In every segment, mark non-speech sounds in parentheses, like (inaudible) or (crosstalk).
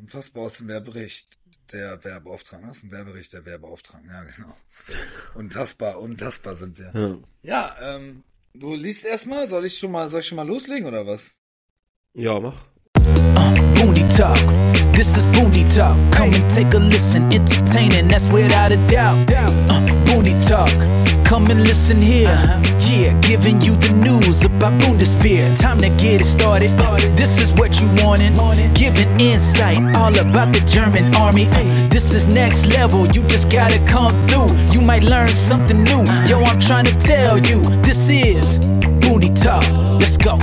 Unfassbar aus dem Werbericht der Werbeauftragten. Das ist ein Werbericht der Werbeauftragten, ja genau. Untastbar, untastbar sind wir. Ja, ja ähm, du liest erstmal, soll ich schon mal, soll ich schon mal loslegen oder was? Ja, mach. Uh. This is Boondy Talk. Come and take a listen. Entertaining, that's without a doubt. Uh, Boondy Talk. Come and listen here. Yeah, giving you the news about Bundeswehr. Time to get it started. This is what you wanted. Giving insight all about the German army. This is next level. You just gotta come through. You might learn something new. Yo, I'm trying to tell you. This is Booty Talk. Let's go.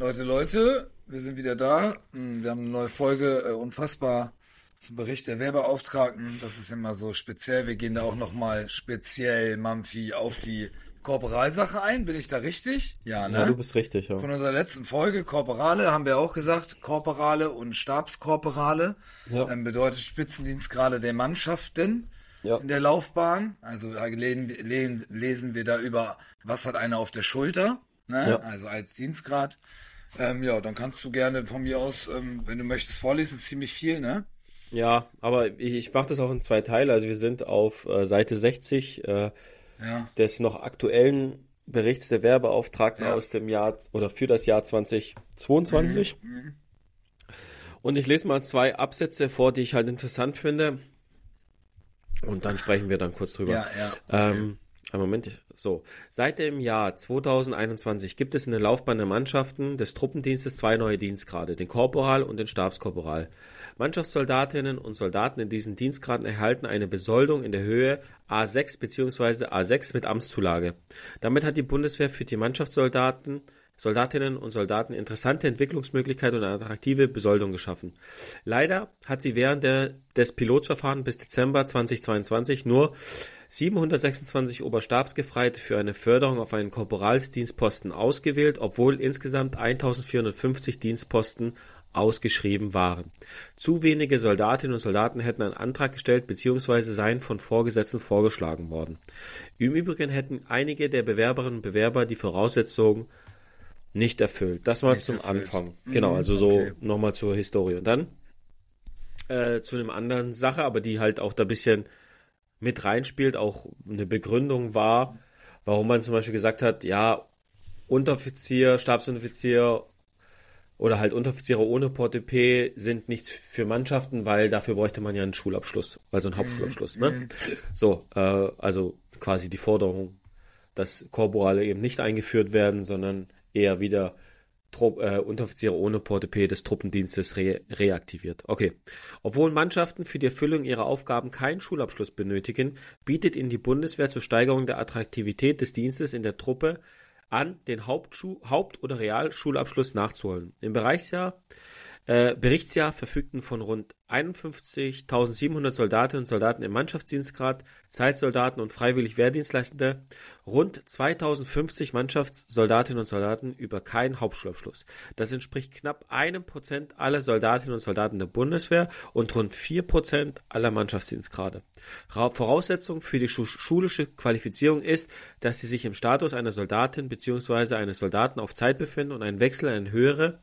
Leute, Leute, wir sind wieder da. Wir haben eine neue Folge, äh, unfassbar zum Bericht der Werbeauftragten. Das ist immer so speziell. Wir gehen da auch nochmal speziell, Mampfi, auf die Korporalsache ein. Bin ich da richtig? Ja, ne? Ja, du bist richtig, ja. Von unserer letzten Folge, Korporale, haben wir auch gesagt, Korporale und Stabskorporale. Ja. Ähm, bedeutet Spitzendienstgrade der Mannschaften ja. in der Laufbahn. Also lesen, lesen wir da über, was hat einer auf der Schulter, ne? Ja. Also als Dienstgrad. Ähm, ja, dann kannst du gerne von mir aus, ähm, wenn du möchtest, vorlesen, ziemlich viel, ne? Ja, aber ich, ich mache das auch in zwei Teile. Also wir sind auf äh, Seite 60 äh, ja. des noch aktuellen Berichts der Werbeauftragten ja. aus dem Jahr oder für das Jahr 2022. Mhm. mhm. Und ich lese mal zwei Absätze vor, die ich halt interessant finde. Und dann sprechen wir dann kurz drüber. Ja, ja. Ähm, ein Moment, so. Seit dem Jahr 2021 gibt es in der Laufbahn der Mannschaften des Truppendienstes zwei neue Dienstgrade, den Korporal und den Stabskorporal. Mannschaftssoldatinnen und Soldaten in diesen Dienstgraden erhalten eine Besoldung in der Höhe A6 bzw. A6 mit Amtszulage. Damit hat die Bundeswehr für die Mannschaftssoldaten Soldatinnen und Soldaten interessante Entwicklungsmöglichkeiten und eine attraktive Besoldung geschaffen. Leider hat sie während der, des Pilotverfahrens bis Dezember 2022 nur 726 Oberstabsgefreite für eine Förderung auf einen Korporalsdienstposten ausgewählt, obwohl insgesamt 1450 Dienstposten ausgeschrieben waren. Zu wenige Soldatinnen und Soldaten hätten einen Antrag gestellt bzw. seien von Vorgesetzten vorgeschlagen worden. Im Übrigen hätten einige der Bewerberinnen und Bewerber die Voraussetzungen nicht erfüllt. Das mal nicht zum erfüllt. Anfang. Mhm, genau, also so okay. nochmal zur Historie. Und dann äh, zu einem anderen Sache, aber die halt auch da ein bisschen mit reinspielt, auch eine Begründung war, warum man zum Beispiel gesagt hat, ja, Unteroffizier, Stabsunteroffizier oder halt Unteroffiziere ohne Portepee sind nichts für Mannschaften, weil dafür bräuchte man ja einen Schulabschluss, also einen mhm, Hauptschulabschluss. Ne? Mhm. So, äh, also quasi die Forderung, dass Korporale eben nicht eingeführt werden, sondern eher wieder Trupp, äh, Unteroffiziere ohne Portepee des Truppendienstes re reaktiviert. Okay. Obwohl Mannschaften für die Erfüllung ihrer Aufgaben keinen Schulabschluss benötigen, bietet ihnen die Bundeswehr zur Steigerung der Attraktivität des Dienstes in der Truppe an, den Hauptschu Haupt- oder Realschulabschluss nachzuholen. Im Bereichsjahr äh, Berichtsjahr verfügten von rund 51.700 Soldatinnen und Soldaten im Mannschaftsdienstgrad, Zeitsoldaten und freiwillig Wehrdienstleistende rund 2050 Mannschaftssoldatinnen und Soldaten über keinen Hauptschulabschluss. Das entspricht knapp einem Prozent aller Soldatinnen und Soldaten der Bundeswehr und rund vier Prozent aller Mannschaftsdienstgrade. Voraussetzung für die schulische Qualifizierung ist, dass sie sich im Status einer Soldatin bzw. eines Soldaten auf Zeit befinden und ein Wechsel in eine höhere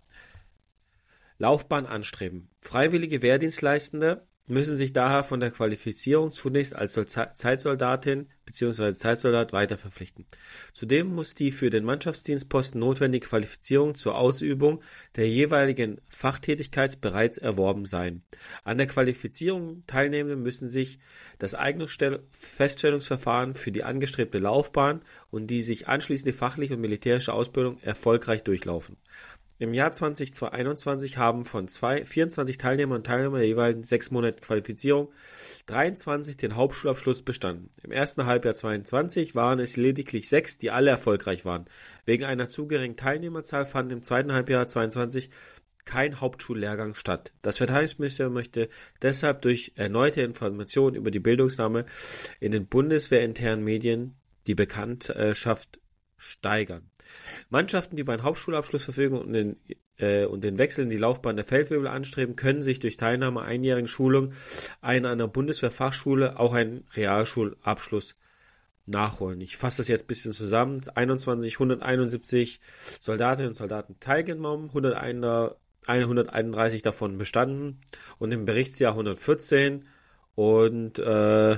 Laufbahn anstreben. Freiwillige Wehrdienstleistende müssen sich daher von der Qualifizierung zunächst als Zeitsoldatin bzw. Zeitsoldat weiter verpflichten. Zudem muss die für den Mannschaftsdienstposten notwendige Qualifizierung zur Ausübung der jeweiligen Fachtätigkeit bereits erworben sein. An der Qualifizierung Teilnehmende müssen sich das eigene Feststellungsverfahren für die angestrebte Laufbahn und die sich anschließende fachliche und militärische Ausbildung erfolgreich durchlaufen. Im Jahr 2021 haben von zwei, 24 Teilnehmer und Teilnehmer der jeweiligen sechs Monate Qualifizierung 23 den Hauptschulabschluss bestanden. Im ersten Halbjahr 2022 waren es lediglich sechs, die alle erfolgreich waren. Wegen einer zu geringen Teilnehmerzahl fand im zweiten Halbjahr 2022 kein Hauptschullehrgang statt. Das Verteidigungsministerium möchte deshalb durch erneute Informationen über die Bildungsnahme in den bundeswehrinternen Medien die Bekanntschaft steigern. Mannschaften, die über einen Hauptschulabschluss verfügen und den, äh, und den Wechsel in die Laufbahn der Feldwebel anstreben, können sich durch Teilnahme einjährigen Schulung einer, einer Bundeswehrfachschule auch einen Realschulabschluss nachholen. Ich fasse das jetzt ein bisschen zusammen. 21, 171 Soldatinnen und Soldaten teilgenommen, 101 131 davon bestanden und im Berichtsjahr 114 und äh,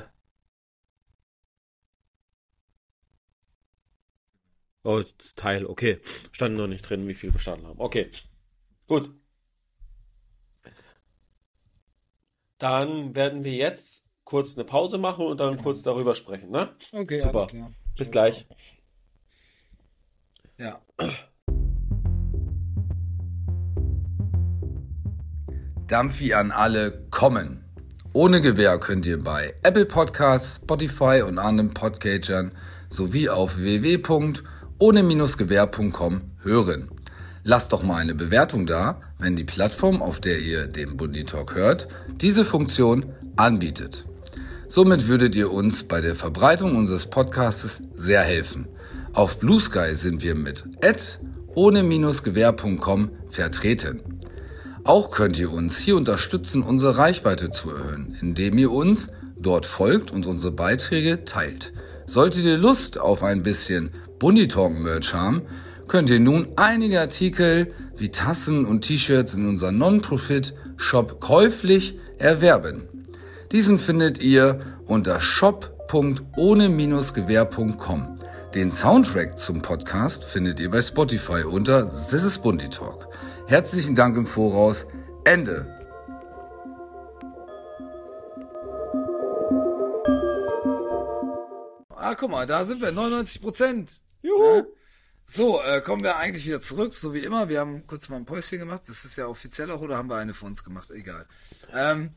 Oh, Teil, okay. Stand noch nicht drin, wie viel bestanden haben. Okay. Gut. Dann werden wir jetzt kurz eine Pause machen und dann kurz darüber sprechen, ne? Okay, Super. alles klar. Bis gleich. Ja. Dampfi an alle kommen. Ohne Gewähr könnt ihr bei Apple Podcasts, Spotify und anderen Podcatchern sowie auf www.ohne-gewähr.com hören. Lasst doch mal eine Bewertung da, wenn die Plattform, auf der ihr den Bundy Talk hört, diese Funktion anbietet. Somit würdet ihr uns bei der Verbreitung unseres Podcasts sehr helfen. Auf Blue Sky sind wir mit ohne-gewähr.com vertreten. Auch könnt ihr uns hier unterstützen, unsere Reichweite zu erhöhen, indem ihr uns dort folgt und unsere Beiträge teilt. Solltet ihr Lust auf ein bisschen Bunditalk Merch haben, könnt ihr nun einige Artikel wie Tassen und T-Shirts in unserem Non-Profit Shop käuflich erwerben. Diesen findet ihr unter shop.ohne-gewehr.com. Den Soundtrack zum Podcast findet ihr bei Spotify unter This is Bundy Talk. Herzlichen Dank im Voraus. Ende. Ah, guck mal, da sind wir, 99 Prozent. Juhu. Ja? So, äh, kommen wir eigentlich wieder zurück, so wie immer. Wir haben kurz mal ein Päuschen gemacht. Das ist ja offiziell auch, oder haben wir eine für uns gemacht? Egal. Ähm,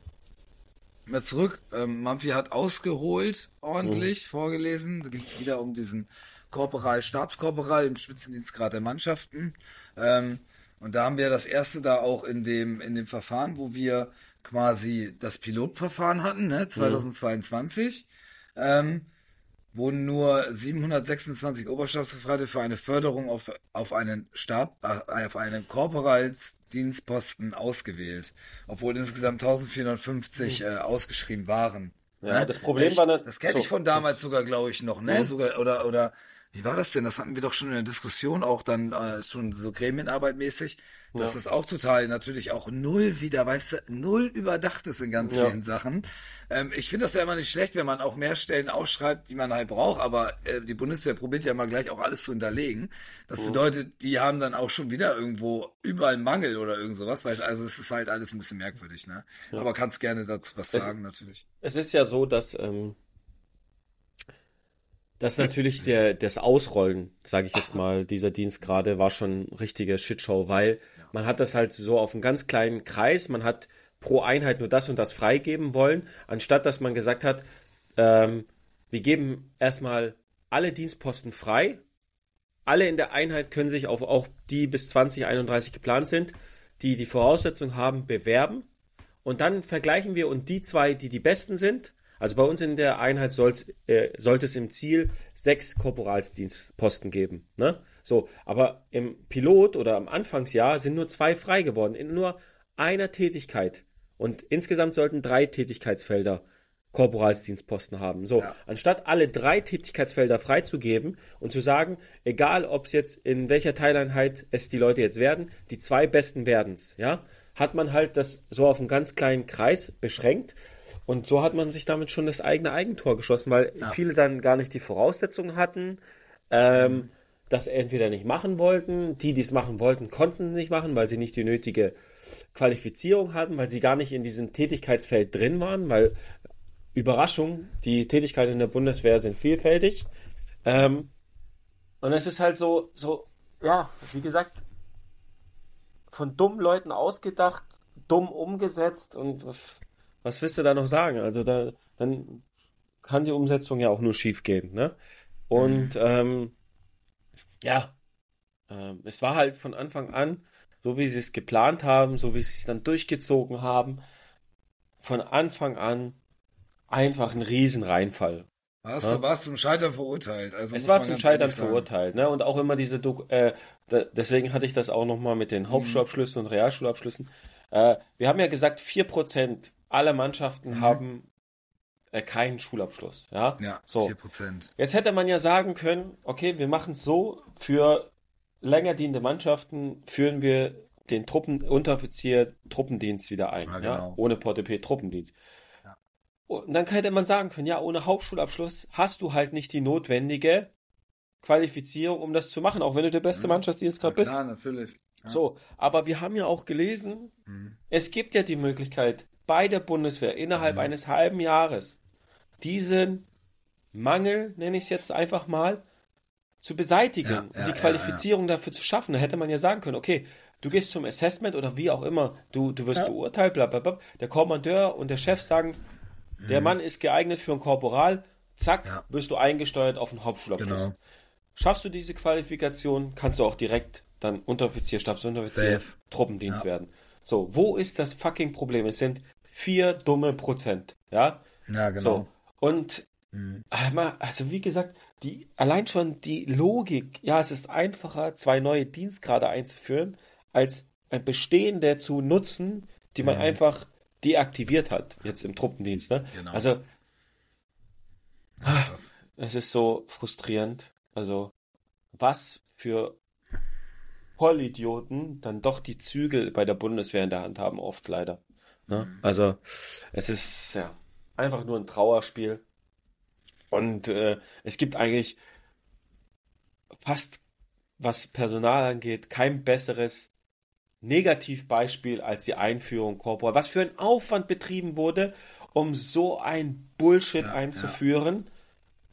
mal zurück. Ähm, Mampfi hat ausgeholt, ordentlich mhm. vorgelesen. Da ging wieder um diesen Korporal, Stabskorporal im Spitzendienstgrad der Mannschaften. Ähm, und da haben wir das erste da auch in dem, in dem Verfahren, wo wir quasi das Pilotverfahren hatten, ne, 2022, mhm. ähm, wurden nur 726 Oberstabsbefreite für eine Förderung auf, auf einen Stab, äh, auf einen Korporalsdienstposten ausgewählt, obwohl insgesamt 1450 mhm. äh, ausgeschrieben waren. Ja, ne? das Problem ich, war nicht. Das kenne so. ich von damals sogar, glaube ich, noch, ne? Mhm. Sogar, oder, oder wie war das denn? Das hatten wir doch schon in der Diskussion, auch dann äh, schon so Gremienarbeit mäßig, dass ja. das auch total natürlich auch null wieder, weißt du, null überdacht ist in ganz ja. vielen Sachen. Ähm, ich finde das ja immer nicht schlecht, wenn man auch mehr Stellen ausschreibt, die man halt braucht, aber äh, die Bundeswehr probiert ja mal gleich auch alles zu hinterlegen. Das mhm. bedeutet, die haben dann auch schon wieder irgendwo überall Mangel oder irgend sowas, weil also es ist halt alles ein bisschen merkwürdig, ne? Ja. Aber kannst gerne dazu was es, sagen, natürlich. Es ist ja so, dass ähm, das natürlich der, das Ausrollen, sage ich jetzt mal, dieser Dienst gerade war schon richtige Shitshow, weil man hat das halt so auf einen ganz kleinen Kreis, man hat pro Einheit nur das und das freigeben wollen, anstatt dass man gesagt hat, ähm, wir geben erstmal alle Dienstposten frei, alle in der Einheit können sich auf auch die bis 2031 geplant sind, die die Voraussetzung haben, bewerben. Und dann vergleichen wir und die zwei, die die besten sind, also bei uns in der Einheit äh, sollte es im Ziel sechs Korporalsdienstposten geben. Ne? So, aber im Pilot oder am Anfangsjahr sind nur zwei frei geworden, in nur einer Tätigkeit. Und insgesamt sollten drei Tätigkeitsfelder Korporalsdienstposten haben. So, ja. anstatt alle drei Tätigkeitsfelder freizugeben und zu sagen, egal ob es jetzt in welcher Teileinheit es die Leute jetzt werden, die zwei besten werden's, ja, hat man halt das so auf einen ganz kleinen Kreis beschränkt und so hat man sich damit schon das eigene Eigentor geschossen, weil ja. viele dann gar nicht die Voraussetzungen hatten, ähm, das entweder nicht machen wollten, die, die es machen wollten, konnten nicht machen, weil sie nicht die nötige Qualifizierung hatten, weil sie gar nicht in diesem Tätigkeitsfeld drin waren, weil Überraschung, die Tätigkeiten in der Bundeswehr sind vielfältig. Ähm, und es ist halt so, so, ja, wie gesagt, von dummen Leuten ausgedacht, dumm umgesetzt und was willst du da noch sagen? Also da, dann kann die Umsetzung ja auch nur schief gehen, ne? Und mhm. ähm, ja, ähm, es war halt von Anfang an, so wie sie es geplant haben, so wie sie es dann durchgezogen haben, von Anfang an einfach ein Riesenreinfall. Warst, ja? du, warst zum Scheitern verurteilt. Also es war zum Scheitern verurteilt. Ne? Und auch immer diese, Do äh, deswegen hatte ich das auch nochmal mit den mhm. Hauptschulabschlüssen und Realschulabschlüssen. Äh, wir haben ja gesagt, 4% alle Mannschaften mhm. haben äh, keinen Schulabschluss. Ja, ja so. 4%. Jetzt hätte man ja sagen können, okay, wir machen es so, für länger dienende Mannschaften führen wir den Truppen, Unteroffizier Truppendienst wieder ein. Ja, genau. ja? Ohne Portepee Truppendienst. Ja. Und dann hätte man sagen können, ja, ohne Hauptschulabschluss hast du halt nicht die notwendige Qualifizierung, um das zu machen, auch wenn du der beste mhm. Mannschaftsdienstgrad bist. Ja, natürlich. Ja. So, aber wir haben ja auch gelesen, mhm. es gibt ja die Möglichkeit, bei der Bundeswehr innerhalb mhm. eines halben Jahres diesen Mangel, nenne ich es jetzt einfach mal, zu beseitigen ja, und die Qualifizierung dafür zu schaffen. Da hätte man ja sagen können, okay, du gehst zum Assessment oder wie auch immer, du, du wirst beurteilt, bla, bla, bla. Der Kommandeur und der Chef sagen, mhm. der Mann ist geeignet für ein Korporal, zack, wirst du eingesteuert auf einen Hauptschulabschluss. Genau. Schaffst du diese Qualifikation, kannst du auch direkt dann Unteroffizier, Stabsunteroffizier. Truppendienst ja. werden. So, wo ist das fucking Problem? Es sind vier dumme Prozent, ja? Ja, genau. So, und mhm. also wie gesagt, die allein schon die Logik, ja, es ist einfacher, zwei neue Dienstgrade einzuführen, als ein bestehende zu nutzen, die man mhm. einfach deaktiviert hat, jetzt im Truppendienst. Ne? Genau. Also ja, es ist so frustrierend. Also was für Vollidioten dann doch die Zügel bei der Bundeswehr in der Hand haben, oft leider. Ne? Mhm. Also es ist ja einfach nur ein Trauerspiel. Und äh, es gibt eigentlich fast, was Personal angeht, kein besseres Negativbeispiel als die Einführung Corporate. Was für ein Aufwand betrieben wurde, um so ein Bullshit ja, einzuführen,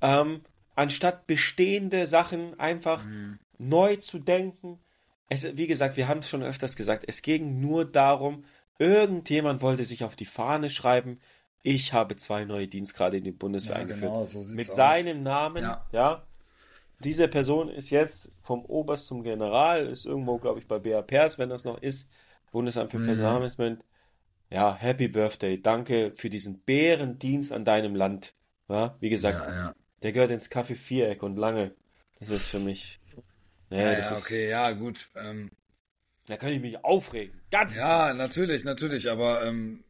ja. Ähm, anstatt bestehende Sachen einfach mhm. neu zu denken. Es, wie gesagt, wir haben es schon öfters gesagt, es ging nur darum, irgendjemand wollte sich auf die Fahne schreiben, ich habe zwei neue Dienstgrade in die Bundeswehr ja, eingeführt. Genau, so Mit aus. seinem Namen, ja. ja. Diese Person ist jetzt vom Oberst zum General, ist irgendwo, glaube ich, bei BAPers, wenn das noch ist, Bundesamt für mhm. Personalmanagement. Ja, Happy Birthday, danke für diesen Bärendienst an deinem Land. Ja, wie gesagt, ja, der gehört ins Kaffee Viereck und lange. Das ist für mich. Nee, ja, das ja, okay, ist, ja, gut. Ähm, da kann ich mich aufregen. Ganz. Ja, natürlich, natürlich, aber ähm,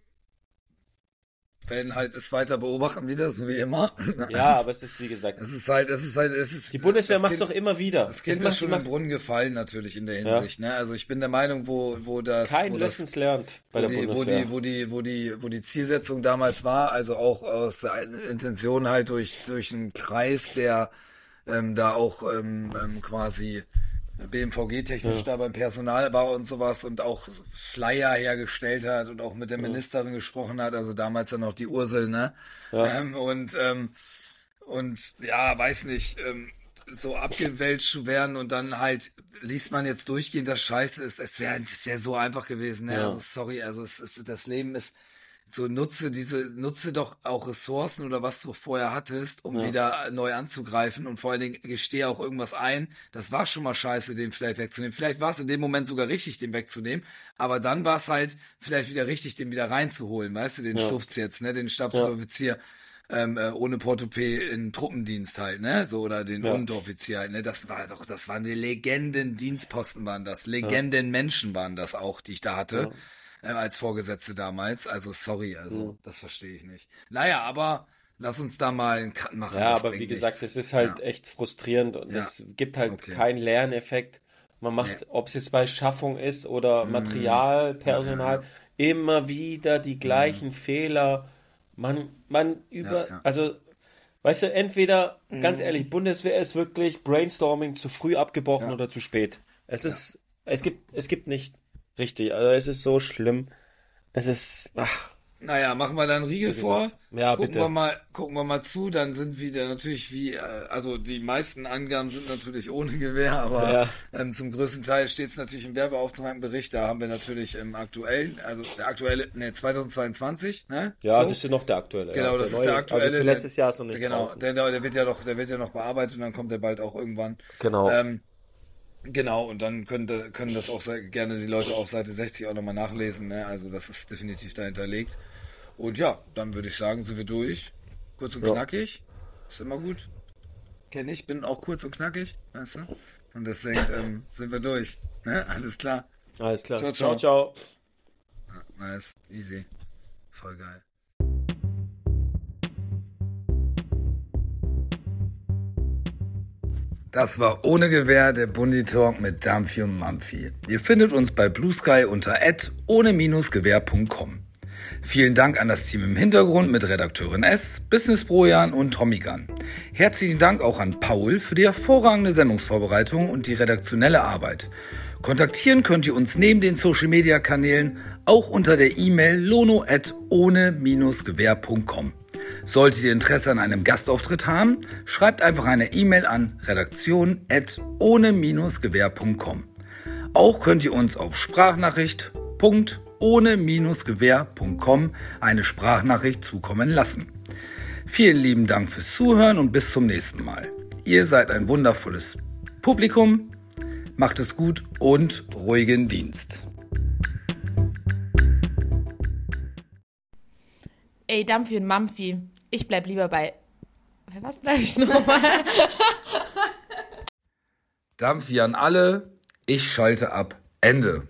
werden halt es weiter beobachten wieder, so wie immer. (laughs) Ja, aber es ist wie gesagt. Es ist halt, es ist halt, es ist. Die Bundeswehr macht es doch immer wieder. Das Kind ist schon im Brunnen gefallen natürlich in der Hinsicht. Ja. Ne? Also ich bin der Meinung, wo wo das kein wo Lessons lernt bei der die, Bundeswehr. Wo die wo die wo die wo die Zielsetzung damals war, also auch aus der Intention halt durch durch einen Kreis, der ähm, da auch ähm, ähm, quasi BMVG-technisch ja. da beim Personal war und sowas und auch Flyer hergestellt hat und auch mit der Ministerin ja. gesprochen hat, also damals dann noch die Ursel, ne? Ja. Ähm, und, ähm, und ja, weiß nicht, ähm, so abgewälzt zu werden und dann halt liest man jetzt durchgehend, dass scheiße ist. Es wäre es wäre so einfach gewesen. Ne? Ja. Also sorry, also es ist, das Leben ist so nutze diese, nutze doch auch Ressourcen oder was du vorher hattest, um ja. wieder neu anzugreifen und vor allen Dingen gestehe auch irgendwas ein. Das war schon mal scheiße, den vielleicht wegzunehmen. Vielleicht war es in dem Moment sogar richtig, den wegzunehmen, aber dann war es halt vielleicht wieder richtig, den wieder reinzuholen, weißt du, den ja. Stufz jetzt, ne, den Stabsoffizier. Ja. Ähm, äh, ohne Portopee in Truppendienst halt, ne? So, oder den ja. Unteroffizier halt, ne? Das war doch, das waren die Legenden-Dienstposten waren das. Legenden-Menschen waren das auch, die ich da hatte äh, als Vorgesetzte damals. Also sorry, also mhm. das verstehe ich nicht. Naja, aber lass uns da mal einen Cut machen. Ja, aber wie gesagt, es ist halt ja. echt frustrierend und ja. es gibt halt okay. keinen Lerneffekt. Man macht, nee. ob es jetzt bei Schaffung ist oder mhm. Material, Personal, ja, immer wieder die gleichen mhm. Fehler. Man, man über, also Weißt du, entweder, mhm. ganz ehrlich, Bundeswehr ist wirklich Brainstorming zu früh abgebrochen ja. oder zu spät. Es ja. ist, es gibt, es gibt nicht Richtig, also es ist so schlimm. Es ist. Ach. Naja, machen wir dann Riegel vor. Ja, gucken bitte. Wir mal, gucken wir mal zu, dann sind wieder natürlich wie, äh, also die meisten Angaben sind natürlich ohne Gewehr, aber ja. ähm, zum größten Teil steht es natürlich im Werbeauftragenbericht. Da haben wir natürlich im aktuellen, also der aktuelle, ne, 2022, ne? Ja, so. das ist noch der aktuelle. Genau, ja, das ist der aktuelle. Also letztes Jahr ist noch nicht Genau, der, der wird ja noch, der wird ja noch bearbeitet und dann kommt der bald auch irgendwann. Genau. Ähm, Genau, und dann könnte, können das auch gerne die Leute auf Seite 60 auch nochmal nachlesen. Ne? Also das ist definitiv da hinterlegt. Und ja, dann würde ich sagen, sind wir durch. Kurz und ja. knackig. Ist immer gut. Kenne ich, bin auch kurz und knackig, weißt du? Und deswegen ähm, sind wir durch. Ne? Alles klar. Alles klar. Ciao, ciao. ciao, ciao. nice, easy. Voll geil. Das war ohne Gewehr der Bundi Talk mit Dampfi und Mampfi. Ihr findet uns bei Blue Sky unter ohne-gewehr.com. Vielen Dank an das Team im Hintergrund mit Redakteurin S, Business Brojan und Tommy Gunn. Herzlichen Dank auch an Paul für die hervorragende Sendungsvorbereitung und die redaktionelle Arbeit. Kontaktieren könnt ihr uns neben den Social Media Kanälen auch unter der E-Mail lono at ohne-gewehr.com. Solltet ihr Interesse an einem Gastauftritt haben, schreibt einfach eine E-Mail an redaktion at ohne-gewehr.com. Auch könnt ihr uns auf Sprachnachricht.ohne-gewehr.com eine Sprachnachricht zukommen lassen. Vielen lieben Dank fürs Zuhören und bis zum nächsten Mal. Ihr seid ein wundervolles Publikum. Macht es gut und ruhigen Dienst. Ey, Dampfi und Mampfi. Ich bleib lieber bei. Was bleib ich nochmal? (laughs) Dampfi an alle. Ich schalte ab. Ende.